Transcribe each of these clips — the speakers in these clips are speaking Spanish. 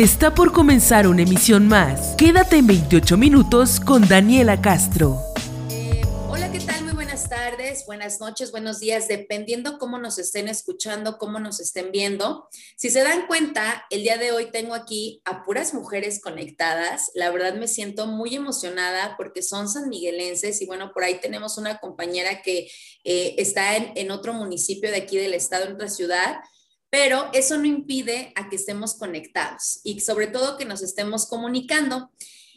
Está por comenzar una emisión más. Quédate en 28 minutos con Daniela Castro. Eh, hola, ¿qué tal? Muy buenas tardes, buenas noches, buenos días, dependiendo cómo nos estén escuchando, cómo nos estén viendo. Si se dan cuenta, el día de hoy tengo aquí a puras mujeres conectadas. La verdad me siento muy emocionada porque son sanmiguelenses y bueno, por ahí tenemos una compañera que eh, está en, en otro municipio de aquí del estado, en otra ciudad pero eso no impide a que estemos conectados y sobre todo que nos estemos comunicando.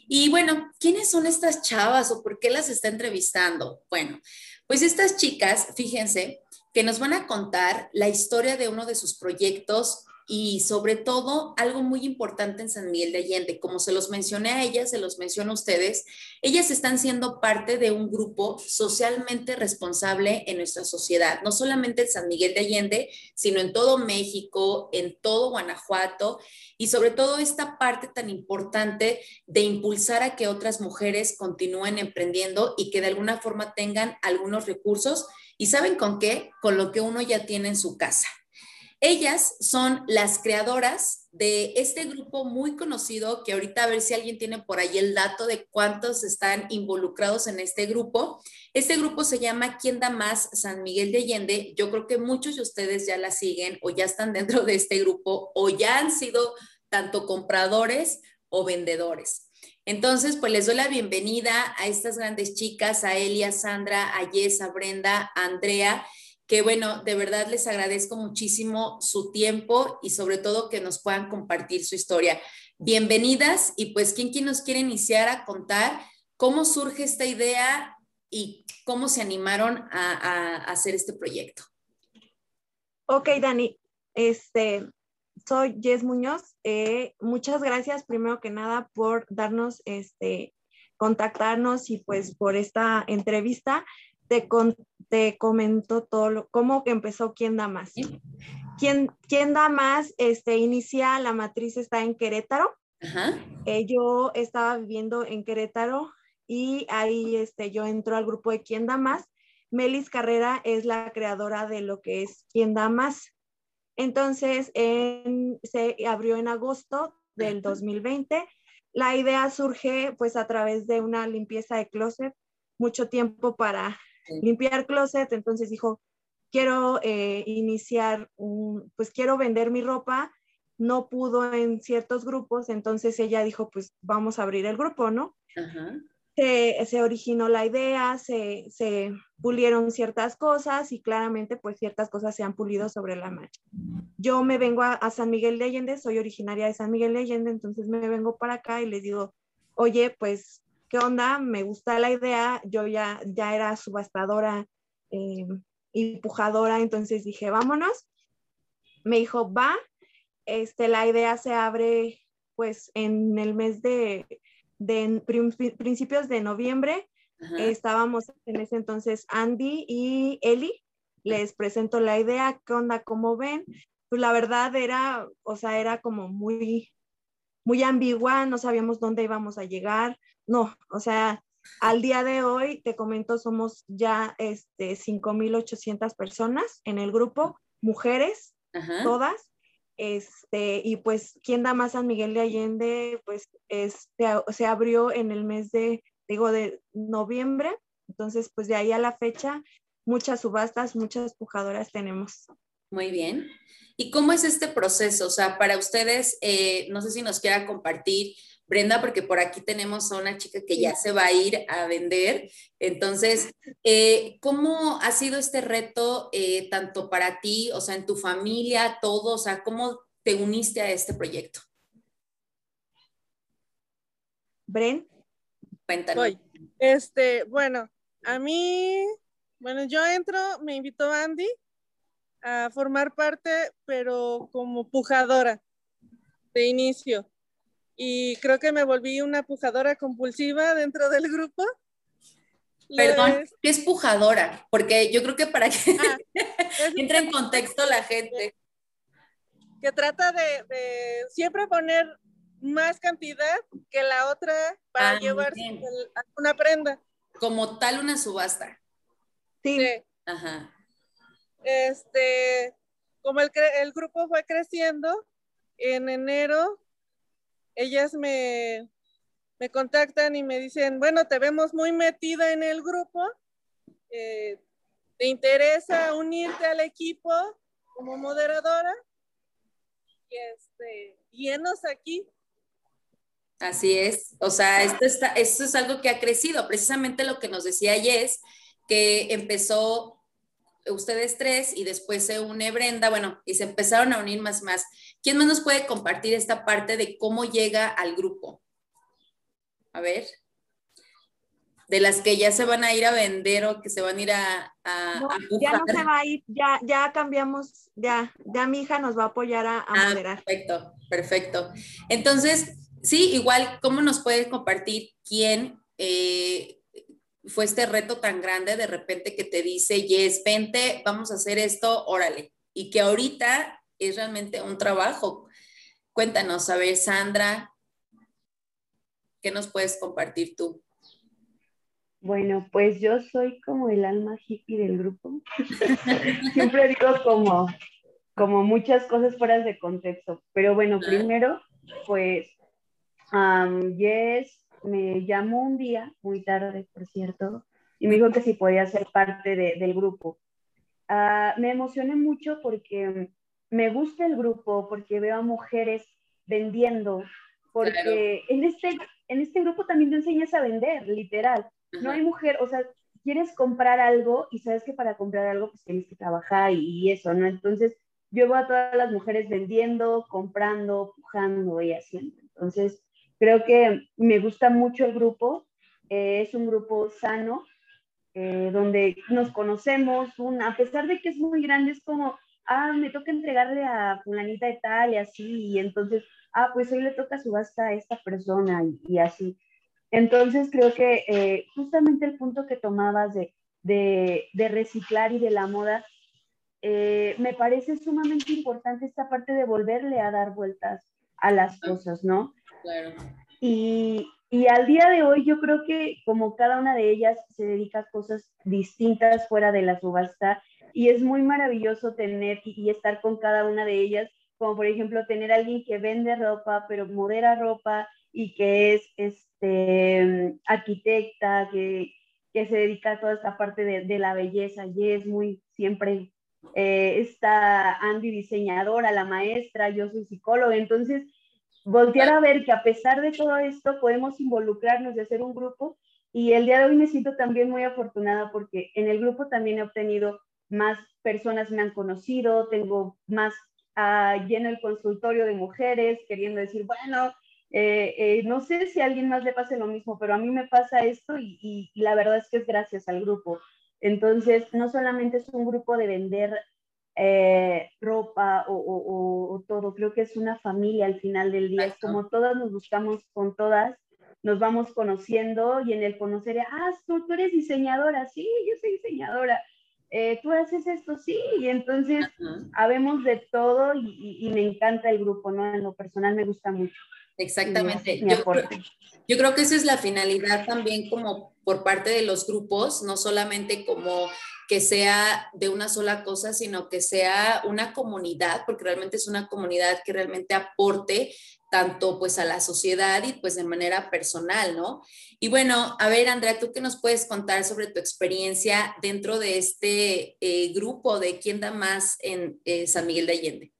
Y bueno, ¿quiénes son estas chavas o por qué las está entrevistando? Bueno, pues estas chicas, fíjense, que nos van a contar la historia de uno de sus proyectos y sobre todo algo muy importante en San Miguel de Allende, como se los mencioné a ellas, se los menciono a ustedes, ellas están siendo parte de un grupo socialmente responsable en nuestra sociedad, no solamente en San Miguel de Allende, sino en todo México, en todo Guanajuato y sobre todo esta parte tan importante de impulsar a que otras mujeres continúen emprendiendo y que de alguna forma tengan algunos recursos y saben con qué, con lo que uno ya tiene en su casa. Ellas son las creadoras de este grupo muy conocido, que ahorita a ver si alguien tiene por ahí el dato de cuántos están involucrados en este grupo. Este grupo se llama ¿Quién da más? San Miguel de Allende. Yo creo que muchos de ustedes ya la siguen o ya están dentro de este grupo o ya han sido tanto compradores o vendedores. Entonces, pues les doy la bienvenida a estas grandes chicas, a Elia, Sandra, a Jess, a Brenda, a Andrea que bueno, de verdad les agradezco muchísimo su tiempo y sobre todo que nos puedan compartir su historia. Bienvenidas y pues, ¿quién, quién nos quiere iniciar a contar cómo surge esta idea y cómo se animaron a, hacer este proyecto? Ok, Dani, este, soy Jess Muñoz. Eh, muchas gracias primero que nada por darnos, este, contactarnos y pues por esta entrevista te, te comento todo lo, cómo empezó Quién da más. ¿Quién, ¿Quién, da más? Este, inicia, la matriz está en Querétaro. Eh, yo estaba viviendo en Querétaro y ahí este, yo entro al grupo de Quién da más. Melis Carrera es la creadora de lo que es Quién da más. Entonces, se abrió en agosto del 2020. La idea surge pues a través de una limpieza de closet, mucho tiempo para limpiar closet, entonces dijo, quiero eh, iniciar un, pues quiero vender mi ropa, no pudo en ciertos grupos, entonces ella dijo, pues vamos a abrir el grupo, ¿no? Se, originó la idea, se, se, pulieron ciertas cosas y claramente pues ciertas cosas se han pulido sobre la marcha. Yo me vengo a, a San Miguel de Allende, soy originaria de San Miguel de Allende, entonces me vengo para acá y les digo, oye, pues ¿qué onda? Me gusta la idea, yo ya, ya era subastadora eh, y pujadora, entonces dije, vámonos. Me dijo, va, este, la idea se abre pues en el mes de, de principios de noviembre. estábamos en ese entonces Andy y Eli. Les presento la idea, ¿qué onda? ¿Cómo ven? Pues la verdad era, o sea, era como muy, muy ambigua, no sabíamos dónde íbamos a llegar, no, o sea, al día de hoy, te comento, somos ya este, 5.800 personas en el grupo, mujeres, todas. Este, y pues, ¿quién da más San Miguel de Allende? Pues este, se abrió en el mes de, digo, de noviembre. Entonces, pues de ahí a la fecha, muchas subastas, muchas pujadoras tenemos. Muy bien. ¿Y cómo es este proceso? O sea, para ustedes, eh, no sé si nos quiera compartir Brenda, porque por aquí tenemos a una chica que ya se va a ir a vender. Entonces, eh, ¿cómo ha sido este reto eh, tanto para ti, o sea, en tu familia, todo? O sea, ¿cómo te uniste a este proyecto? Bren. Cuéntanos. Este, bueno, a mí, bueno, yo entro, me invitó Andy a formar parte, pero como pujadora de inicio y creo que me volví una pujadora compulsiva dentro del grupo. Perdón, ¿qué es pujadora? Porque yo creo que para que ah, entre en contexto la gente. Que trata de, siempre poner más cantidad que la otra para ah, llevar una prenda. Como tal una subasta. Sí. Ajá. Este, como el, grupo fue creciendo, en enero ellas me, me contactan y me dicen, bueno, te vemos muy metida en el grupo, eh, ¿te interesa unirte al equipo como moderadora? Y este, llenos aquí. Así es, o sea, esto, está, esto es algo que ha crecido, precisamente lo que nos decía Jess, que empezó ustedes tres y después se une Brenda, bueno, y se empezaron a unir más más. ¿Quién más nos puede compartir esta parte de cómo llega al grupo? A ver. De las que ya se van a ir a vender o que se van a ir a... ya no se va a ir, ya, ya cambiamos, ya, ya mi hija nos va a apoyar a, ah, moderar. Perfecto, perfecto. Entonces, sí, igual, ¿cómo nos puedes compartir quién eh, fue este reto tan grande de repente que te dice, yes, vente, vamos a hacer esto, órale. Y que ahorita es realmente un trabajo. Cuéntanos, a ver, Sandra, ¿qué nos puedes compartir tú? Bueno, pues yo soy como el alma hippie del grupo. Siempre digo como, como muchas cosas fuera de contexto. Pero bueno, primero, pues, um, Yes me llamó un día, muy tarde, por cierto, y me dijo que si podía ser parte del grupo. Ah, me emocioné mucho porque me gusta el grupo, porque veo a mujeres vendiendo, porque en, este, en este grupo también te enseñas a vender, literal. No hay mujer, o sea, quieres comprar algo y sabes que para comprar algo pues tienes que trabajar y, y eso, ¿no? Entonces, yo veo a todas las mujeres vendiendo, comprando, pujando y haciendo. Entonces, Creo que me gusta mucho el grupo, eh, es un grupo sano, eh, donde nos conocemos, a pesar de que es muy grande, es como, ah, me toca entregarle a fulanita de tal y así, y entonces, ah, pues hoy le toca subasta a esta persona y, así. Entonces creo que eh, justamente el punto que tomabas de, de, de reciclar y de la moda, me parece sumamente importante esta parte de volverle a dar vueltas a las cosas, ¿no? Y, y al día de hoy yo creo que como cada una de ellas se dedica a cosas distintas fuera de la subasta y es muy maravilloso tener y, estar con cada una de ellas, como por ejemplo tener alguien que vende ropa, pero modera ropa y que es este, arquitecta, que, que se dedica a toda esta parte de, de la belleza y es muy siempre eh, está Andy diseñadora, la maestra, yo soy psicóloga, entonces voltear a ver que a pesar de todo esto podemos involucrarnos y hacer un grupo. Y el día de hoy me siento también muy afortunada porque en el grupo también he obtenido más personas me han conocido, tengo más uh, lleno el consultorio de mujeres queriendo decir, bueno, eh, eh, no sé si a alguien más le pase lo mismo, pero a mí me pasa esto y, y la verdad es que es gracias al grupo. Entonces, no solamente es un grupo de vender eh, ropa o, todo. Creo que es una familia al final del día. Es como todas nos buscamos con todas, nos vamos conociendo y en el conocer, ah, tú, eres diseñadora, sí, yo soy diseñadora. Eh, tú haces esto, sí, y entonces habemos de todo y, me encanta el grupo, ¿no? En lo personal me gusta mucho. Exactamente. Yo creo, yo creo que esa es la finalidad también como por parte de los grupos, no solamente como que sea de una sola cosa, sino que sea una comunidad, porque realmente es una comunidad que realmente aporte tanto pues a la sociedad y pues de manera personal, ¿no? Y bueno, a ver, Andrea, ¿tú qué nos puedes contar sobre tu experiencia dentro de este eh, grupo de quién da más en eh, San Miguel de Allende?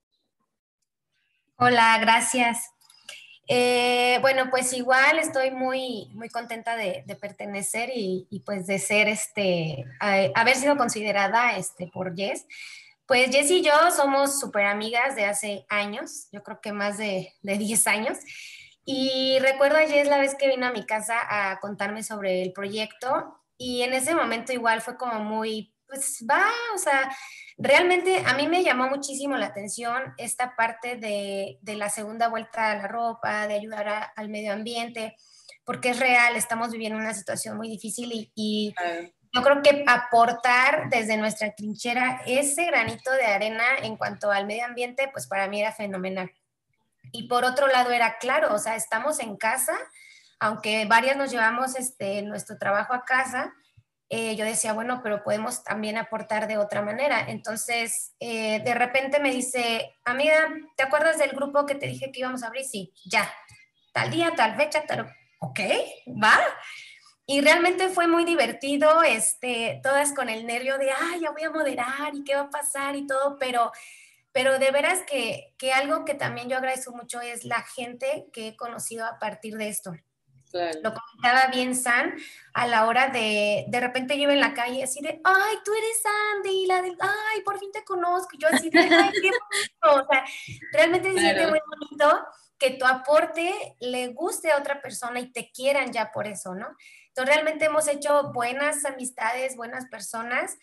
Hola, gracias. Eh, bueno, pues igual estoy muy, muy contenta de, pertenecer y, pues de ser, este, haber sido considerada este, por Jess. Pues Jess y yo somos súper amigas de hace años, yo creo que más de, de 10 años. Y recuerdo a Jess la vez que vino a mi casa a contarme sobre el proyecto y en ese momento igual fue como muy, pues va, o sea, Realmente a mí me llamó muchísimo la atención esta parte de, la segunda vuelta a la ropa, de ayudar al medio ambiente, porque es real, estamos viviendo una situación muy difícil y, yo creo que aportar desde nuestra trinchera ese granito de arena en cuanto al medio ambiente, pues para mí era fenomenal. Y por otro lado era claro, o sea, estamos en casa, aunque varias nos llevamos este, nuestro trabajo a casa, eh, yo decía, bueno, pero podemos también aportar de otra manera. Entonces, eh, de repente me dice, amiga, ¿te acuerdas del grupo que te dije que íbamos a abrir? Sí, ya. tal día, tal fecha, tal, ok, va. Y realmente fue muy divertido, este, todas con el nervio de, ay, ya voy a moderar y qué va a pasar y todo, pero, pero de veras que, que algo que también yo agradezco mucho es la gente que he conocido a partir de esto. Lo comentaba bien San a la hora de, de repente yo en la calle así de, ay, tú eres Sandy, la de, ay, por fin te conozco. Yo así de, ay, qué bonito. O sea, realmente se siente muy bonito que tu aporte le guste a otra persona y te quieran ya por eso, ¿no? Entonces, realmente hemos hecho buenas amistades, buenas personas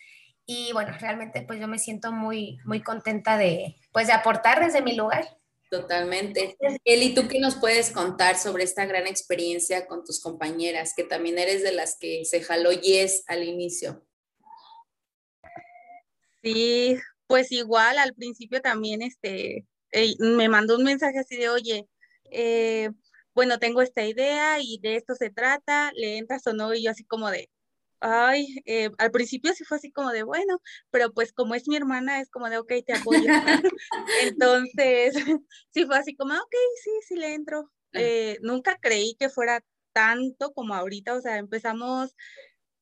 y bueno, realmente pues yo me siento muy, muy contenta de, pues de aportar desde mi lugar. Totalmente. Eli, ¿tú qué nos puedes contar sobre esta gran experiencia con tus compañeras, que también eres de las que se jaló Yes al inicio? Sí, pues igual al principio también este, me mandó un mensaje así de, oye, eh, bueno, tengo esta idea y de esto se trata, le entras o no, y yo así como de, ay, eh, al principio sí fue así como de, bueno, pero pues como es mi hermana, es como de, ok, te apoyo. Entonces, sí fue así como, ok, sí, sí le entro. Eh, nunca creí que fuera tanto como ahorita, o sea, empezamos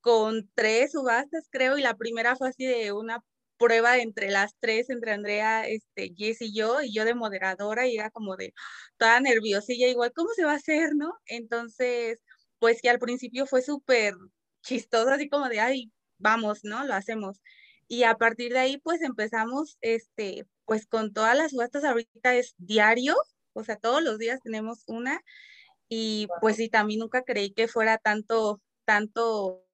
con tres subastas, creo, y la primera fue así de una prueba entre las tres, entre Andrea, este, Jess y yo, y yo de moderadora, y era como de toda nerviosilla, igual, ¿cómo se va a hacer, no? Entonces, pues que al principio fue súper chistoso, así como de, ay, vamos, ¿no? Lo hacemos. Y a partir de ahí, pues empezamos, este, pues con todas las subastas ahorita es diario, o sea, todos los días tenemos una, y pues sí, también nunca creí que fuera tanto, tanto,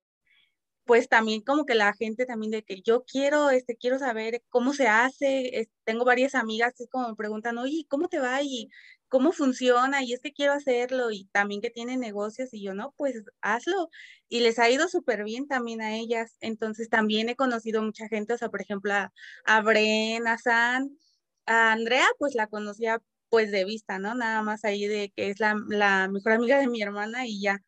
pues también como que la gente también de que yo quiero, este, quiero saber cómo se hace, tengo varias amigas que como me preguntan, oye, ¿cómo te va? Y cómo funciona y es que quiero hacerlo y también que tienen negocios y yo no, pues hazlo. Y les ha ido súper bien también a ellas. Entonces también he conocido mucha gente, o sea, por ejemplo, a, a Bren, a San, a Andrea, pues la conocía pues de vista, ¿no? Nada más ahí de que es la, la mejor amiga de mi hermana y ya.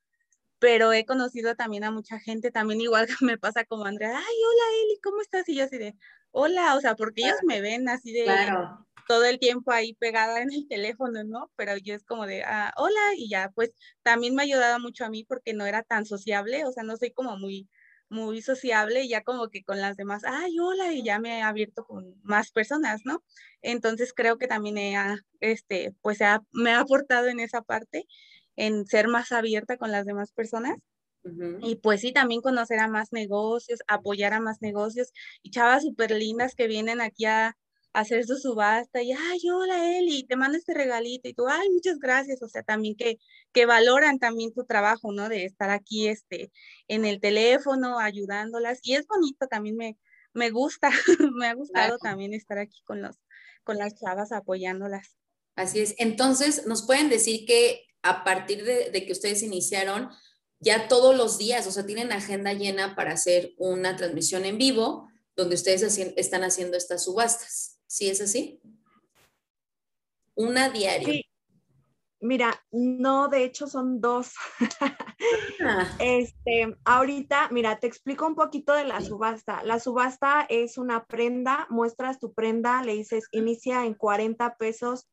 Pero he conocido también a mucha gente, también igual que me pasa como Andrea, ay, hola Eli, ¿cómo estás? Y yo así de, hola, o sea, porque ellos me ven así de, claro todo el tiempo ahí pegada en el teléfono, ¿no? Pero yo es como de, ah, hola, y ya, pues también me ha ayudado mucho a mí porque no era tan sociable, o sea, no soy como muy, muy sociable y ya como que con las demás, ay, hola, y ya me he abierto con más personas, ¿no? Entonces creo que también he, este, pues me ha aportado en esa parte, en ser más abierta con las demás personas. Y pues sí, también conocer a más negocios, apoyar a más negocios y chavas súper lindas que vienen aquí a, hacer su subasta y, ay, hola Eli, te mando este regalito y tú, ay, muchas gracias, o sea, también que, que valoran también tu trabajo, ¿no? De estar aquí, este, en el teléfono, ayudándolas y es bonito, también me, me gusta, me ha gustado también estar aquí con los, con las chavas apoyándolas. Así es, entonces, ¿nos pueden decir que a partir de, de que ustedes iniciaron, ya todos los días, o sea, tienen agenda llena para hacer una transmisión en vivo donde ustedes están haciendo estas subastas? ¿Sí es así? Una diaria. Sí. Mira, no, de hecho son dos. Ah. Este, ahorita, mira, te explico un poquito de la subasta. La subasta es una prenda, muestras tu prenda, le dices, inicia en 40 pesos.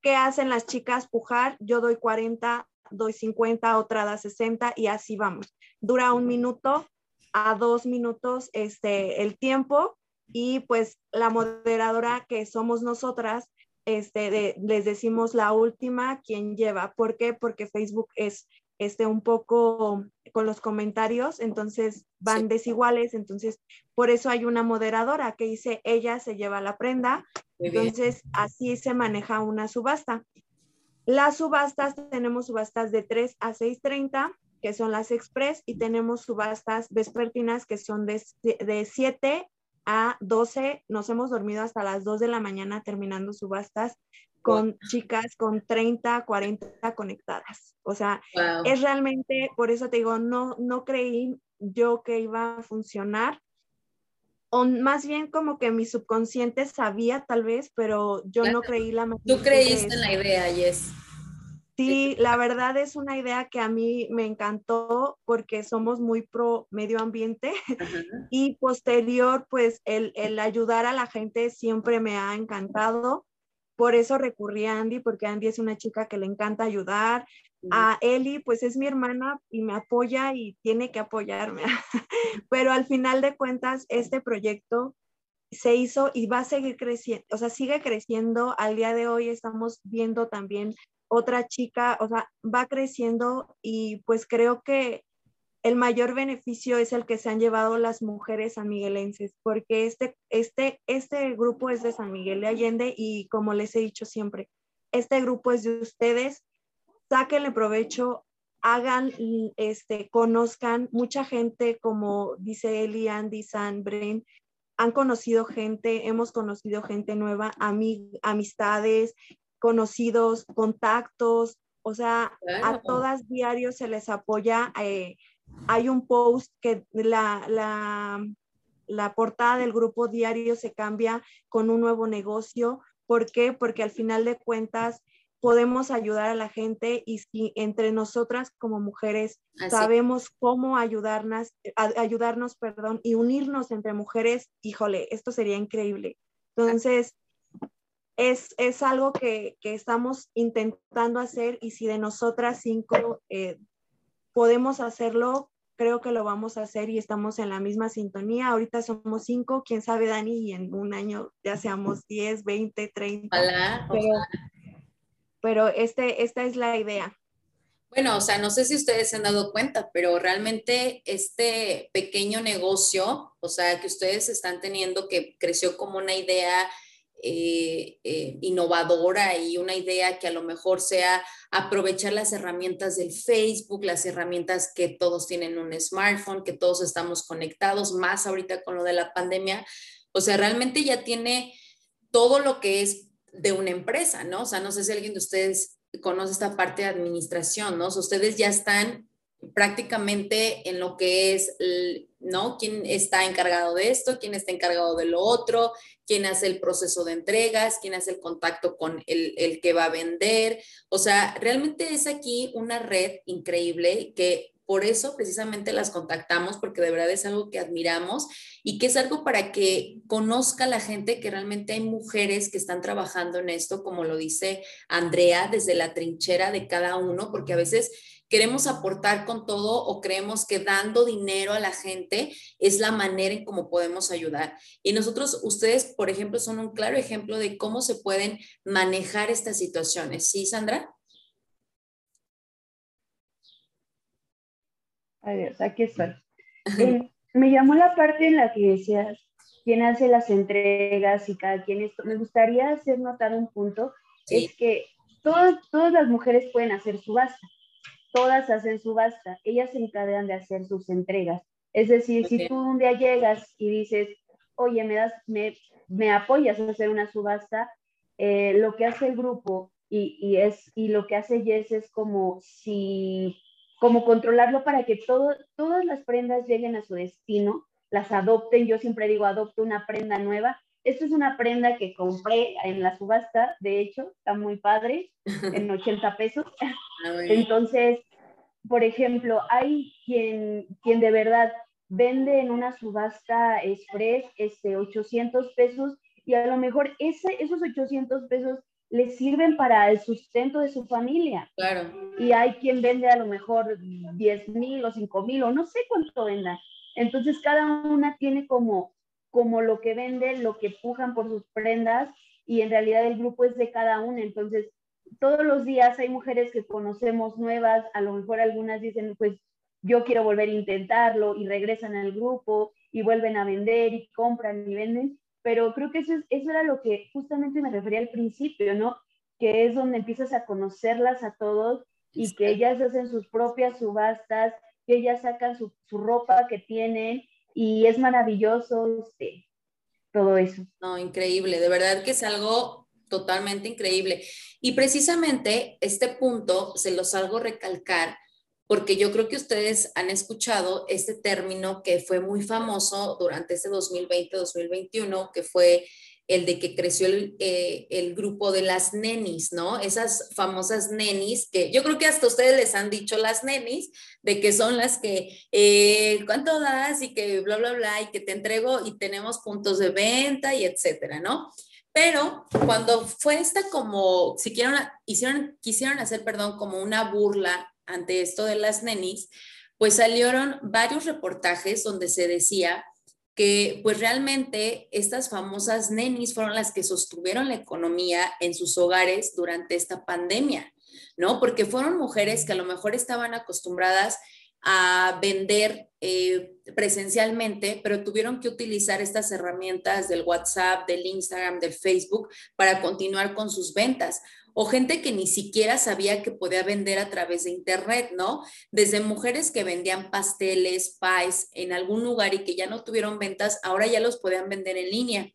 ¿Qué hacen las chicas? Pujar, yo doy 40, doy 50, otra da 60 y así vamos. Dura un minuto a dos minutos este, el tiempo y pues la moderadora que somos nosotras, este, les decimos la última quien lleva. ¿Por qué? Porque Facebook es este, un poco con los comentarios, entonces van desiguales, entonces por eso hay una moderadora que dice ella se lleva la prenda, entonces así se maneja una subasta. Las subastas, tenemos subastas de 3 a 6.30, que son las express, y tenemos subastas vespertinas, que son de, de 7 a 12, nos hemos dormido hasta las 2 de la mañana terminando subastas con chicas con 30, 40 conectadas. O sea, es realmente, por eso te digo, no, no creí yo que iba a funcionar. O más bien como que mi subconsciente sabía tal vez, pero yo no creí la Tú creíste en la idea, Yes. Sí, la verdad es una idea que a mí me encantó porque somos muy pro medio ambiente y posterior, pues el, ayudar a la gente siempre me ha encantado, por eso recurrí a Andy, porque Andy es una chica que le encanta ayudar. A Eli, pues es mi hermana y me apoya y tiene que apoyarme. Pero al final de cuentas, este proyecto se hizo y va a seguir creciendo, o sea, sigue creciendo. Al día de hoy estamos viendo también otra chica, o sea, va creciendo y pues creo que el mayor beneficio es el que se han llevado las mujeres sanmiguelenses, porque este, este, este grupo es de San Miguel de Allende y como les he dicho siempre, este grupo es de ustedes, sáquenle provecho, hagan, este, conozcan, mucha gente, como dice Eli, Andy, San, Bren, han conocido gente, hemos conocido gente nueva, amistades, conocidos, contactos, o sea, a todas diarios se les apoya. Eh, hay un post que la, la, la, portada del grupo diario se cambia con un nuevo negocio. ¿Por qué? Porque al final de cuentas podemos ayudar a la gente y si entre nosotras como mujeres sabemos cómo ayudarnos, ayudarnos, perdón, y unirnos entre mujeres, híjole, esto sería increíble. Entonces, es, es algo que, que, estamos intentando hacer y si de nosotras cinco eh, podemos hacerlo, creo que lo vamos a hacer y estamos en la misma sintonía. Ahorita somos cinco, quién sabe, Dani, y en un año ya seamos 10, 20, 30. pero, pero este, esta es la idea. Bueno, o sea, no sé si ustedes se han dado cuenta, pero realmente este pequeño negocio, o sea, que ustedes están teniendo, que creció como una idea eh, eh, innovadora y una idea que a lo mejor sea aprovechar las herramientas del Facebook, las herramientas que todos tienen un smartphone, que todos estamos conectados, más ahorita con lo de la pandemia. O sea, realmente ya tiene todo lo que es de una empresa, ¿no? O sea, no sé si alguien de ustedes conoce esta parte de administración, ¿no? Ustedes ya están prácticamente en lo que es, ¿no? ¿Quién está encargado de esto? ¿Quién está encargado de lo otro? ¿Quién hace el proceso de entregas? ¿Quién hace el contacto con el, el que va a vender? O sea, realmente es aquí una red increíble que por eso precisamente las contactamos, porque de verdad es algo que admiramos y que es algo para que conozca la gente que realmente hay mujeres que están trabajando en esto, como lo dice Andrea, desde la trinchera de cada uno, porque a veces queremos aportar con todo o creemos que dando dinero a la gente es la manera en cómo podemos ayudar. Y nosotros, ustedes, por ejemplo, son un claro ejemplo de cómo se pueden manejar estas situaciones. ¿Sí, Sandra? Adiós, aquí estoy. Eh, me llamó la parte en la que decías quién hace las entregas y cada quien esto. Me gustaría hacer notar un punto, es que todas, todas las mujeres pueden hacer subasta todas hacen subasta, ellas se encargan de hacer sus entregas. Es decir, si tú un día llegas y dices, oye, me, das, me, me apoyas a hacer una subasta, eh, lo que hace el grupo y, y, es, y lo que hace Jess es como si como controlarlo para que todo, todas las prendas lleguen a su destino, las adopten. Yo siempre digo, adopto una prenda nueva. Esto es una prenda que compré en la subasta, de hecho, está muy padre, en 80 pesos. Ah, Entonces, por ejemplo, hay quien, quien de verdad vende en una subasta express este, 800 pesos y a lo mejor ese, esos 800 pesos les sirven para el sustento de su familia. Claro. Y hay quien vende a lo mejor 10 mil o 5 mil o no sé cuánto venda. Entonces cada una tiene como, como lo que vende, lo que pujan por sus prendas y en realidad el grupo es de cada una. Entonces todos los días hay mujeres que conocemos nuevas, a lo mejor algunas dicen, pues yo quiero volver a intentarlo y regresan al grupo y vuelven a vender y compran y venden, pero creo que eso, eso era lo que justamente me refería al principio, ¿no? Que es donde empiezas a conocerlas a todos y que ellas hacen sus propias subastas, que ellas sacan su, su ropa que tienen y es maravilloso este, todo eso. No, increíble, de verdad que es algo totalmente increíble. Y precisamente este punto se los salgo recalcar porque yo creo que ustedes han escuchado este término que fue muy famoso durante este 2020-2021, que fue el de que creció eh, el, grupo de las nenis, ¿no? Esas famosas nenis que yo creo que hasta ustedes les han dicho las nenis, de que son las que, eh, ¿cuánto das? Y que bla, bla, bla, y que te entrego y tenemos puntos de venta y etcétera, ¿no? Pero cuando fue esta como, si quieren, hicieron, quisieron hacer, perdón, como una burla ante esto de las nenis, pues salieron varios reportajes donde se decía que pues realmente estas famosas nenis fueron las que sostuvieron la economía en sus hogares durante esta pandemia, ¿no? Porque fueron mujeres que a lo mejor estaban acostumbradas a vender eh, presencialmente, pero tuvieron que utilizar estas herramientas del WhatsApp, del Instagram, del Facebook para continuar con sus ventas. O gente que ni siquiera sabía que podía vender a través de Internet, ¿no? Desde mujeres que vendían pasteles, pies en algún lugar y que ya no tuvieron ventas, ahora ya los podían vender en línea.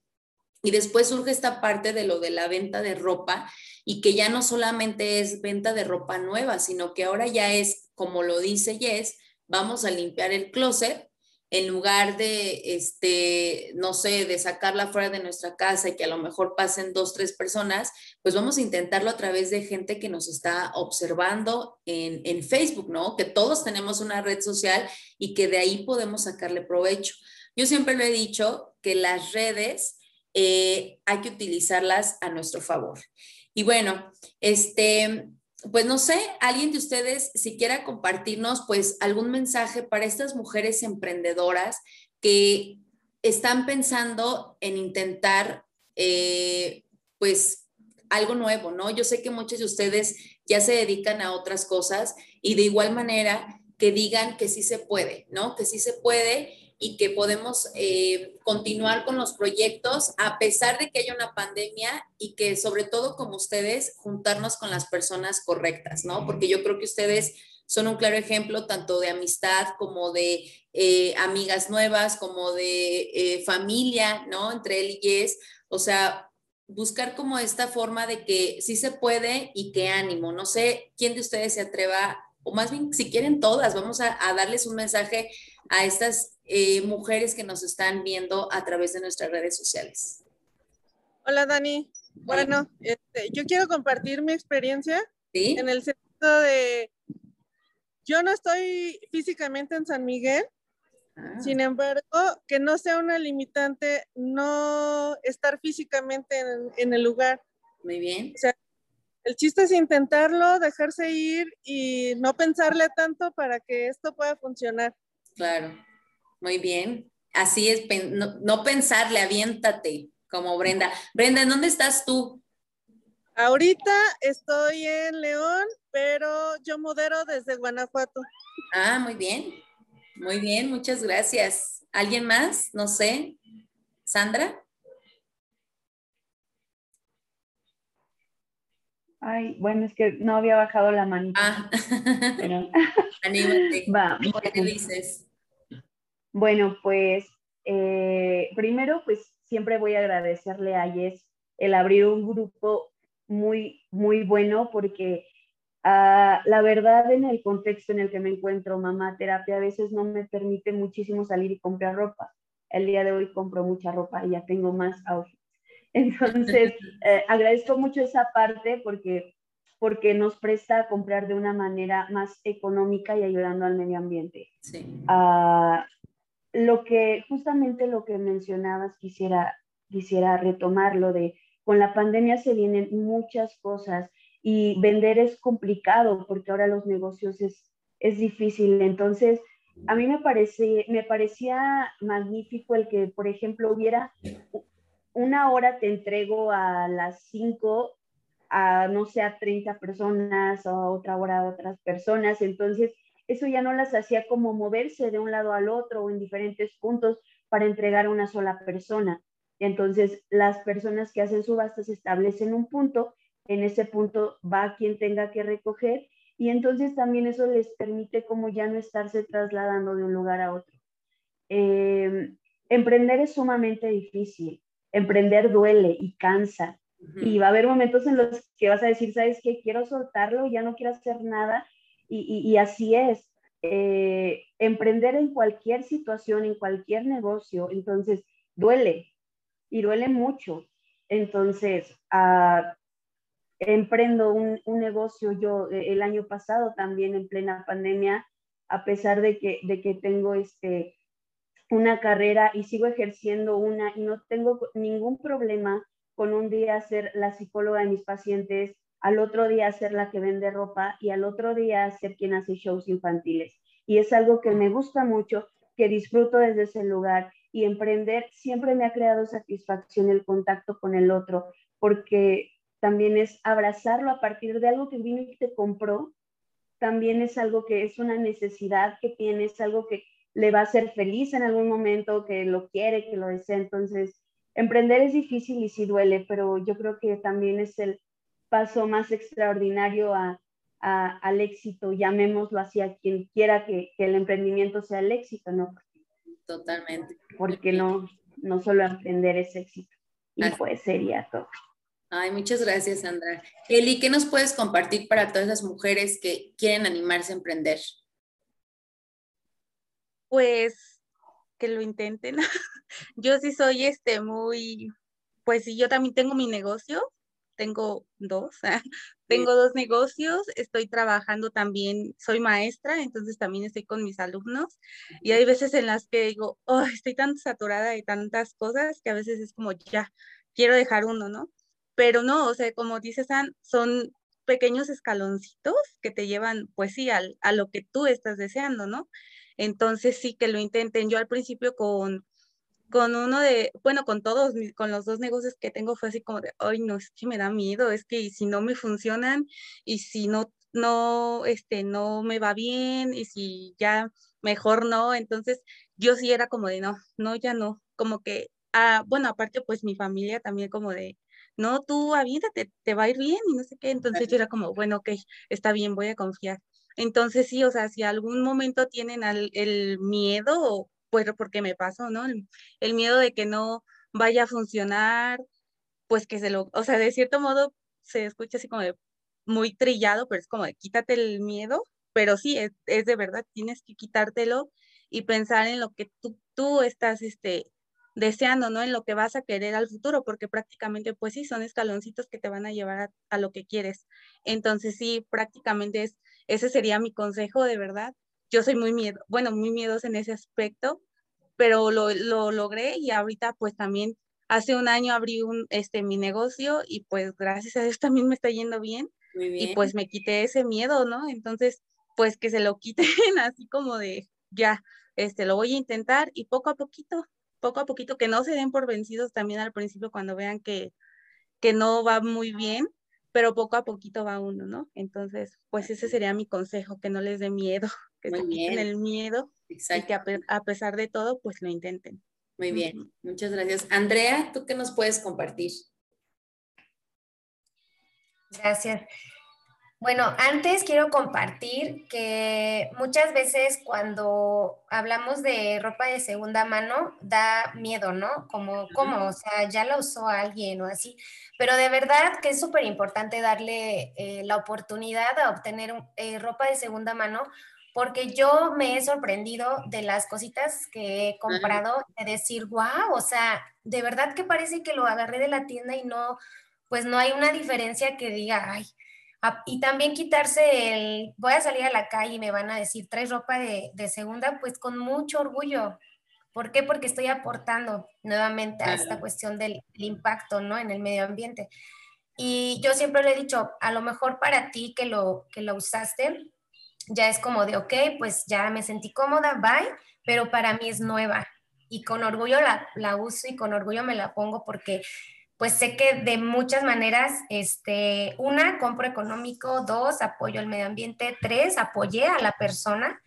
Y después surge esta parte de lo de la venta de ropa y que ya no solamente es venta de ropa nueva, sino que ahora ya es, como lo dice Jess, vamos a limpiar el closet en lugar de, este, no sé, de sacarla fuera de nuestra casa y que a lo mejor pasen dos, tres personas, pues vamos a intentarlo a través de gente que nos está observando en, en Facebook, ¿no? Que todos tenemos una red social y que de ahí podemos sacarle provecho. Yo siempre lo he dicho que las redes eh, hay que utilizarlas a nuestro favor. Y bueno, este, pues no sé, alguien de ustedes si quiera compartirnos pues algún mensaje para estas mujeres emprendedoras que están pensando en intentar eh, pues algo nuevo, ¿no? Yo sé que muchos de ustedes ya se dedican a otras cosas y de igual manera que digan que sí se puede, ¿no? Que sí se puede y que podemos eh, continuar con los proyectos a pesar de que haya una pandemia y que sobre todo como ustedes juntarnos con las personas correctas, ¿no? Porque yo creo que ustedes son un claro ejemplo tanto de amistad como de eh, amigas nuevas, como de eh, familia, ¿no? Entre él y Jess. O sea, buscar como esta forma de que sí se puede y que ánimo. No sé quién de ustedes se atreva, o más bien si quieren todas, vamos a, a darles un mensaje a estas eh, mujeres que nos están viendo a través de nuestras redes sociales. Hola Dani. Bueno, este, yo quiero compartir mi experiencia en el sentido de, yo no estoy físicamente en San Miguel, ah. sin embargo, que no sea una limitante no estar físicamente en, en el lugar. Muy bien. O sea, el chiste es intentarlo, dejarse ir y no pensarle tanto para que esto pueda funcionar. Claro. Muy bien. Así es, no, pensarle, aviéntate, como Brenda. Brenda, ¿en dónde estás tú? Ahorita estoy en León, pero yo modero desde Guanajuato. Ah, muy bien. Muy bien, muchas gracias. ¿Alguien más? No sé. ¿Sandra? Ay, bueno, es que no había bajado la mano. Ah, pero... anímate. Va. ¿Qué dices? Bueno, pues eh, primero, pues siempre voy a agradecerle a Yes el abrir un grupo muy, muy bueno porque ah, la verdad en el contexto en el que me encuentro, mamá terapia, a veces no me permite muchísimo salir y comprar ropa. El día de hoy compro mucha ropa y ya tengo más outfits. Entonces, eh, agradezco mucho esa parte porque, porque nos presta a comprar de una manera más económica y ayudando al medio ambiente. Sí. Ah, lo que, justamente lo que mencionabas, quisiera, quisiera retomarlo de, con la pandemia se vienen muchas cosas y vender es complicado porque ahora los negocios es, es difícil. Entonces, a mí me, parece, me parecía magnífico el que, por ejemplo, hubiera una hora te entrego a las 5 a, no sé, a 30 personas o otra hora a otras personas. Entonces, eso ya no las hacía como moverse de un lado al otro o en diferentes puntos para entregar a una sola persona. Entonces, las personas que hacen subastas establecen un punto, en ese punto va quien tenga que recoger y entonces también eso les permite como ya no estarse trasladando de un lugar a otro. Em, emprender es sumamente difícil, emprender duele y cansa. Y va a haber momentos en los que vas a decir, ¿sabes qué? Quiero soltarlo, ya no quiero hacer nada y, así es. Eh, emprender en cualquier situación, en cualquier negocio, entonces duele y duele mucho. Entonces, ah, emprendo un, negocio yo eh, el año pasado también en plena pandemia, a pesar de que, de que tengo este, una carrera y sigo ejerciendo una y no tengo ningún problema con un día ser la psicóloga de mis pacientes, al otro día ser la que vende ropa y al otro día ser quien hace shows infantiles. Y es algo que me gusta mucho, que disfruto desde ese lugar y emprender siempre me ha creado satisfacción el contacto con el otro, porque también es abrazarlo a partir de algo que vino y te compró, también es algo que es una necesidad que tiene, es algo que le va a hacer feliz en algún momento, que lo quiere, que lo desea. Entonces, emprender es difícil y sí duele, pero yo creo que también es el paso más extraordinario al éxito, llamémoslo así, a quien quiera que, el emprendimiento sea el éxito, ¿no? Totalmente. Porque no, no solo emprender es éxito. Y pues sería todo. Ay, muchas gracias, Sandra. Eli, ¿qué nos puedes compartir para todas las mujeres que quieren animarse a emprender? Pues que lo intenten. yo sí soy este muy, pues sí, yo también tengo mi negocio, tengo dos, tengo dos negocios, estoy trabajando también, soy maestra, entonces también estoy con mis alumnos y hay veces en las que digo, oh, estoy tan saturada de tantas cosas que a veces es como, ya, quiero dejar uno, ¿no? Pero no, o sea, como dices, San, son pequeños escaloncitos que te llevan, pues sí, al, a lo que tú estás deseando, ¿no? Entonces sí que lo intenten. Yo al principio con, con uno de, bueno, con todos, con los dos negocios que tengo fue así como de, ay, no, es que me da miedo, es que si no me funcionan y si no, no, este, no me va bien y si ya mejor no, entonces yo sí era como de, no, no, ya no, como que, ah, bueno, aparte pues mi familia también como de, no, tú aviéntate, te va a ir bien y no sé qué, entonces yo era como, bueno, ok, está bien, voy a confiar. Entonces sí, o sea, si algún momento tienen el miedo, pues porque me pasó, ¿no? El, miedo de que no vaya a funcionar, pues que se lo, o sea, de cierto modo se escucha así como muy trillado, pero es como de quítate el miedo, pero sí, es, es de verdad, tienes que quitártelo y pensar en lo que tú, tú estás, este, deseando, ¿no? En lo que vas a querer al futuro, porque prácticamente, pues sí, son escaloncitos que te van a llevar a, a lo que quieres. Entonces, sí, prácticamente es ese sería mi consejo, de verdad. Yo soy muy miedo, bueno, muy miedosa en ese aspecto, pero lo, lo logré y ahorita pues también hace un año abrí un, este, mi negocio y pues gracias a Dios también me está yendo bien. Y pues me quité ese miedo, ¿no? Entonces, pues que se lo quiten así como de, ya, este, lo voy a intentar y poco a poquito, poco a poquito, que no se den por vencidos también al principio cuando vean que, que no va muy bien, pero poco a poquito va uno, ¿no? Entonces, pues ese sería mi consejo, que no les dé miedo, que se quiten el miedo y que a, pesar de todo, pues lo intenten. Muy bien, muchas gracias. Andrea, ¿tú qué nos puedes compartir? Gracias. Bueno, antes quiero compartir que muchas veces cuando hablamos de ropa de segunda mano da miedo, ¿no? Como, ¿cómo? O sea, ya la usó alguien o así. Pero de verdad que es súper importante darle eh, la oportunidad a obtener eh, ropa de segunda mano porque yo me he sorprendido de las cositas que he comprado, de decir, wow, o sea, de verdad que parece que lo agarré de la tienda y no, pues no hay una diferencia que diga, ay, y también quitarse el, voy a salir a la calle y me van a decir, traes ropa de, segunda, pues con mucho orgullo. ¿Por qué? Porque estoy aportando nuevamente a esta cuestión del, impacto, ¿no? En el medio ambiente. Y yo siempre le he dicho, a lo mejor para ti que lo, que lo usaste, ya es como de, ok, pues ya me sentí cómoda, bye, pero para mí es nueva. Y con orgullo la, la uso y con orgullo me la pongo porque pues sé que de muchas maneras, este, una, compro económico, dos, apoyo al medio ambiente, tres, apoyé a la persona.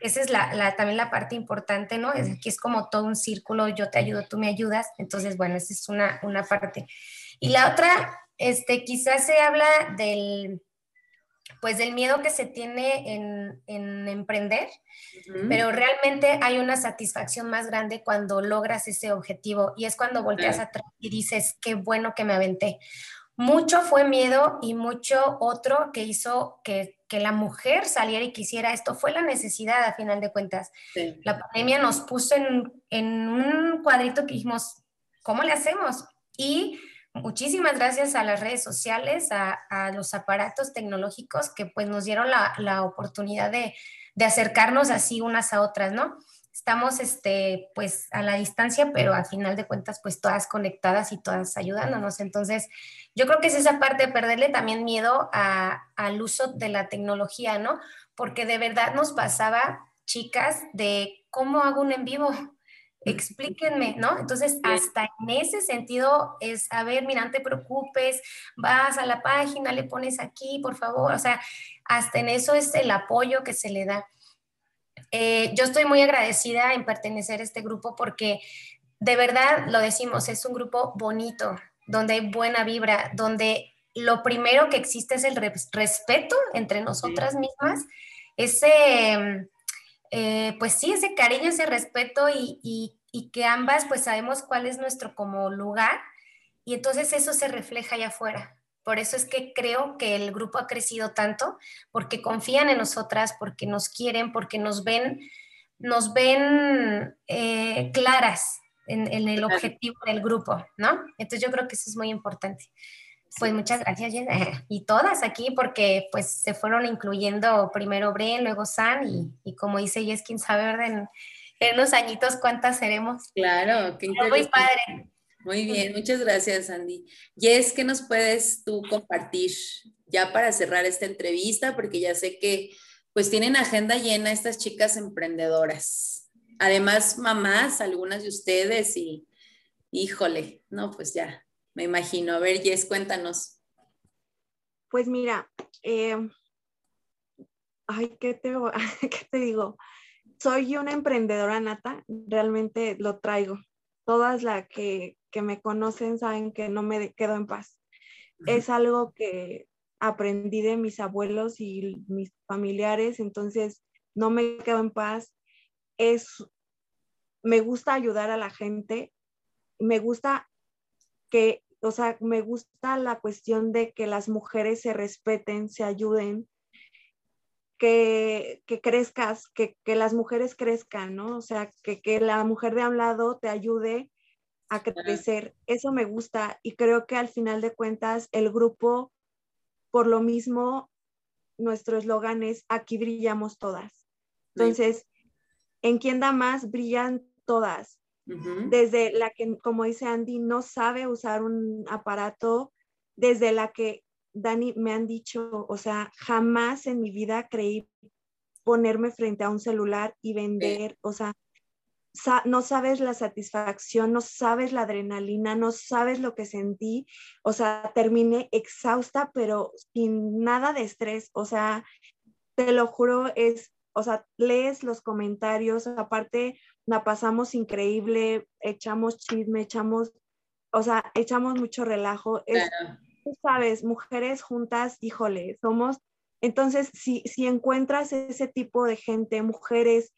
Esa es la, también la parte importante, ¿no? Es, aquí es como todo un círculo, yo te ayudo, tú me ayudas. Entonces, bueno, esa es una, una parte. Y la otra, este, quizás se habla del, pues del miedo que se tiene en, emprender, pero realmente hay una satisfacción más grande cuando logras ese objetivo y es cuando volteas atrás y dices, qué bueno que me aventé. Mucho fue miedo y mucho otro que hizo que, la mujer saliera y quisiera esto fue la necesidad a final de cuentas. La pandemia nos puso en, en un cuadrito que dijimos, ¿cómo le hacemos? Y Muchísimas gracias a las redes sociales, a, los aparatos tecnológicos que pues nos dieron la, oportunidad de, acercarnos así unas a otras, ¿no? Estamos este, pues a la distancia, pero al final de cuentas pues todas conectadas y todas ayudándonos. Entonces, yo creo que es esa parte de perderle también miedo al uso de la tecnología, ¿no? Porque de verdad nos pasaba, chicas, de cómo hago un en vivo. Explíquenme, ¿no? Entonces, hasta en ese sentido es, a ver, mira, no te preocupes, vas a la página, le pones aquí, por favor, o sea, hasta en eso es el apoyo que se le da. Eh, yo estoy muy agradecida en pertenecer a este grupo porque de verdad lo decimos, es un grupo bonito, donde hay buena vibra, donde lo primero que existe es el respeto entre nosotras mismas, ese, eh, pues sí, ese cariño, ese respeto y, y, que ambas pues sabemos cuál es nuestro como lugar y entonces eso se refleja allá afuera. Por eso es que creo que el grupo ha crecido tanto, porque confían en nosotras, porque nos quieren, porque nos ven, nos ven eh, claras en, el objetivo del grupo, ¿no? Entonces yo creo que eso es muy importante. Pues muchas gracias, Y todas aquí, porque pues se fueron incluyendo primero Bren, luego San, y, y como dice Jess, quién sabe, En, en unos añitos cuántas seremos. Claro, qué Muy padre. Muy bien, muchas gracias, Andy. Jess, ¿qué nos puedes tú compartir ya para cerrar esta entrevista? Porque ya sé que pues tienen agenda llena estas chicas emprendedoras. Además, mamás, algunas de ustedes y híjole, no, pues ya, me imagino. A ver, Jess, cuéntanos. Pues mira, eh, ay, ¿qué te, ¿qué te digo? Soy una emprendedora nata, realmente lo traigo. Todas las que que me conocen saben que no me quedo en paz. Es algo que aprendí de mis abuelos y mis familiares, entonces no me quedo en paz. Es, me gusta ayudar a la gente, me gusta que, o sea, me gusta la cuestión de que las mujeres se respeten, se ayuden, que, que crezcas, que, que, las mujeres crezcan, ¿no? O sea, que, que la mujer de un lado te ayude a crecer. Eso me gusta y creo que al final de cuentas el grupo, por lo mismo, nuestro eslogan es aquí brillamos todas. Entonces, en quien da más brillan todas. Desde la que, como dice Andy, no sabe usar un aparato, desde la que Dani me han dicho, o sea, jamás en mi vida creí ponerme frente a un celular y vender, o sea, no sabes la satisfacción, no sabes la adrenalina, no sabes lo que sentí. O sea, terminé exhausta, pero sin nada de estrés. O sea, te lo juro, es, o sea, lees los comentarios, aparte la pasamos increíble, echamos chisme, echamos, o sea, echamos mucho relajo. tú sabes, mujeres juntas, híjole, somos entonces, si, si, encuentras ese tipo de gente, mujeres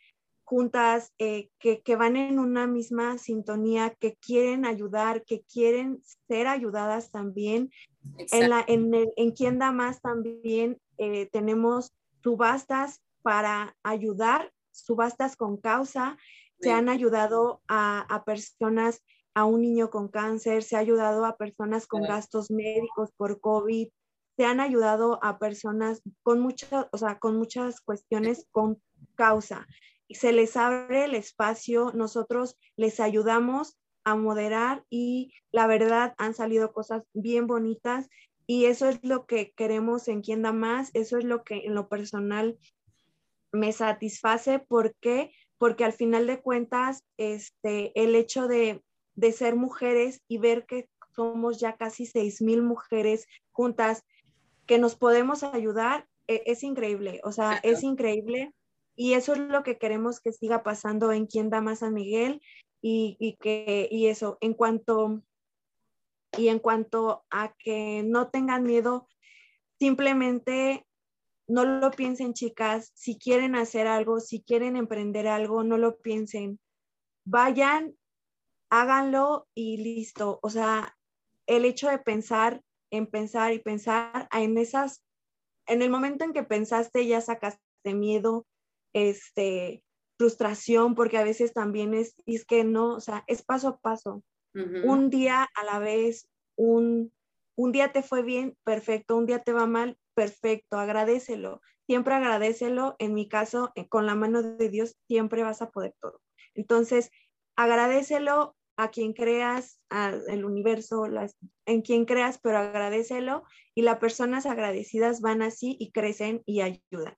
juntas, eh, que, van en una misma sintonía, que quieren ayudar, que quieren ser ayudadas también. En, la, en, en Quien da más también eh, tenemos subastas para ayudar, subastas con causa. Se han ayudado a, personas, a un niño con cáncer, se ha ayudado a personas con gastos médicos por COVID, se han ayudado a personas con muchas, o sea, con muchas cuestiones con causa se les abre el espacio, nosotros les ayudamos a moderar y la verdad han salido cosas bien bonitas y eso es lo que queremos en Quien Da Más, eso es lo que en lo personal me satisface. ¿Por qué? Porque al final de cuentas, este, el hecho de, ser mujeres y ver que somos ya casi seis mil mujeres juntas que nos podemos ayudar, e, es increíble, o sea, es increíble y eso es lo que queremos que siga pasando en Quien da más San Miguel y, que, y eso, en cuanto, y en cuanto a que no tengan miedo, simplemente no lo piensen chicas, si quieren hacer algo, si quieren emprender algo, no lo piensen, vayan, háganlo y listo. O sea, el hecho de pensar en pensar y pensar en esas, en el momento en que pensaste ya sacaste miedo, este, frustración, porque a veces también es, es que no, o sea, es paso a paso. Un día a la vez, un, un día te fue bien, perfecto, un día te va mal, perfecto, agradecelo. Siempre agradecelo. En mi caso, eh, con la mano de Dios, siempre vas a poder todo. Entonces, agradecelo a quien creas, al universo, las, en quien creas, pero agradecelo y las personas agradecidas van así y crecen y ayudan.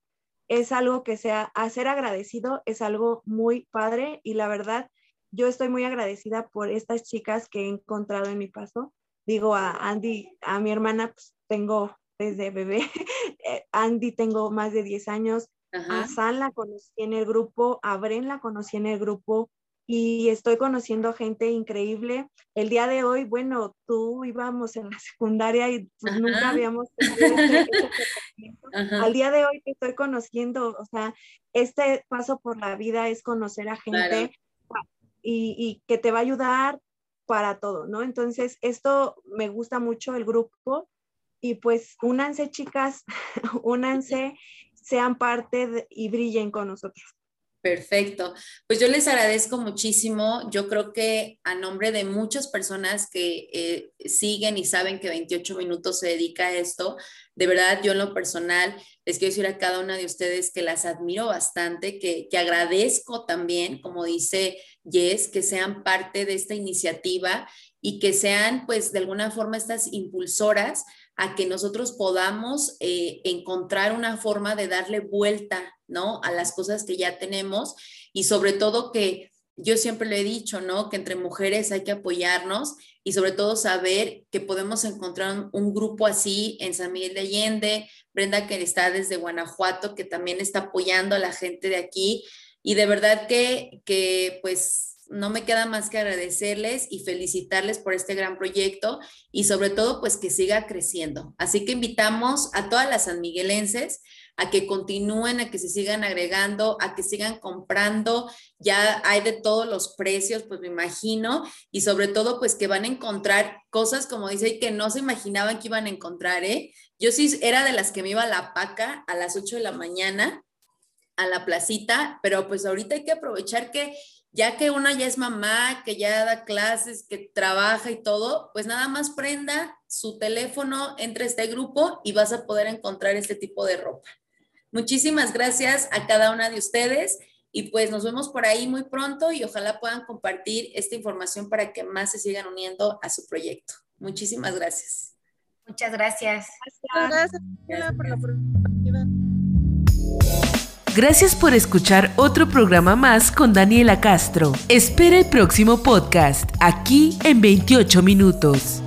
Es algo que sea, hacer agradecido es algo muy padre y la verdad, yo estoy muy agradecida por estas chicas que he encontrado en mi paso. Digo a Andy, a mi hermana, pues tengo desde bebé, eh, Andy tengo más de 10 años, a San la conocí en el grupo, a Bren la conocí en el grupo, y estoy conociendo gente increíble. El día de hoy, bueno, tú íbamos en la secundaria y pues, nunca habíamos tenido este, este Al día de hoy te estoy conociendo, o sea, este paso por la vida es conocer a gente y, y, que te va a ayudar para todo, ¿no? Entonces, esto me gusta mucho el grupo y pues únanse chicas, únanse, sean parte y brillen con nosotros. Perfecto. Pues yo les agradezco muchísimo. Yo creo que a nombre de muchas personas que eh, siguen y saben que 28 minutos se dedica a esto, de verdad yo en lo personal les quiero decir a cada una de ustedes que las admiro bastante, que, que agradezco también, como dice Jess, que sean parte de esta iniciativa y que sean pues de alguna forma estas impulsoras a que nosotros podamos eh, encontrar una forma de darle vuelta, ¿no? A las cosas que ya tenemos y sobre todo que yo siempre le he dicho, ¿no? Que entre mujeres hay que apoyarnos y sobre todo saber que podemos encontrar un grupo así en San Miguel de Allende, Brenda que está desde Guanajuato, que también está apoyando a la gente de aquí y de verdad que, que pues no me queda más que agradecerles y felicitarles por este gran proyecto y sobre todo pues que siga creciendo. Así que invitamos a todas las sanmiguelenses a que continúen, a que se sigan agregando, a que sigan comprando. Ya hay de todos los precios, pues me imagino, y sobre todo pues que van a encontrar cosas como dice que no se imaginaban que iban a encontrar, ¿eh? Yo sí era de las que me iba la paca a las 8 de la mañana a la placita, pero pues ahorita hay que aprovechar que ya que una ya es mamá, que ya da clases, que trabaja y todo, pues nada más prenda su teléfono, entre este grupo y vas a poder encontrar este tipo de ropa. Muchísimas gracias a cada una de ustedes y pues nos vemos por ahí muy pronto y ojalá puedan compartir esta información para que más se sigan uniendo a su proyecto. Muchísimas gracias. Muchas gracias. Gracias, gracias. por la oportunidad. Gracias por escuchar otro programa más con Daniela Castro. Espera el próximo podcast aquí en 28 minutos.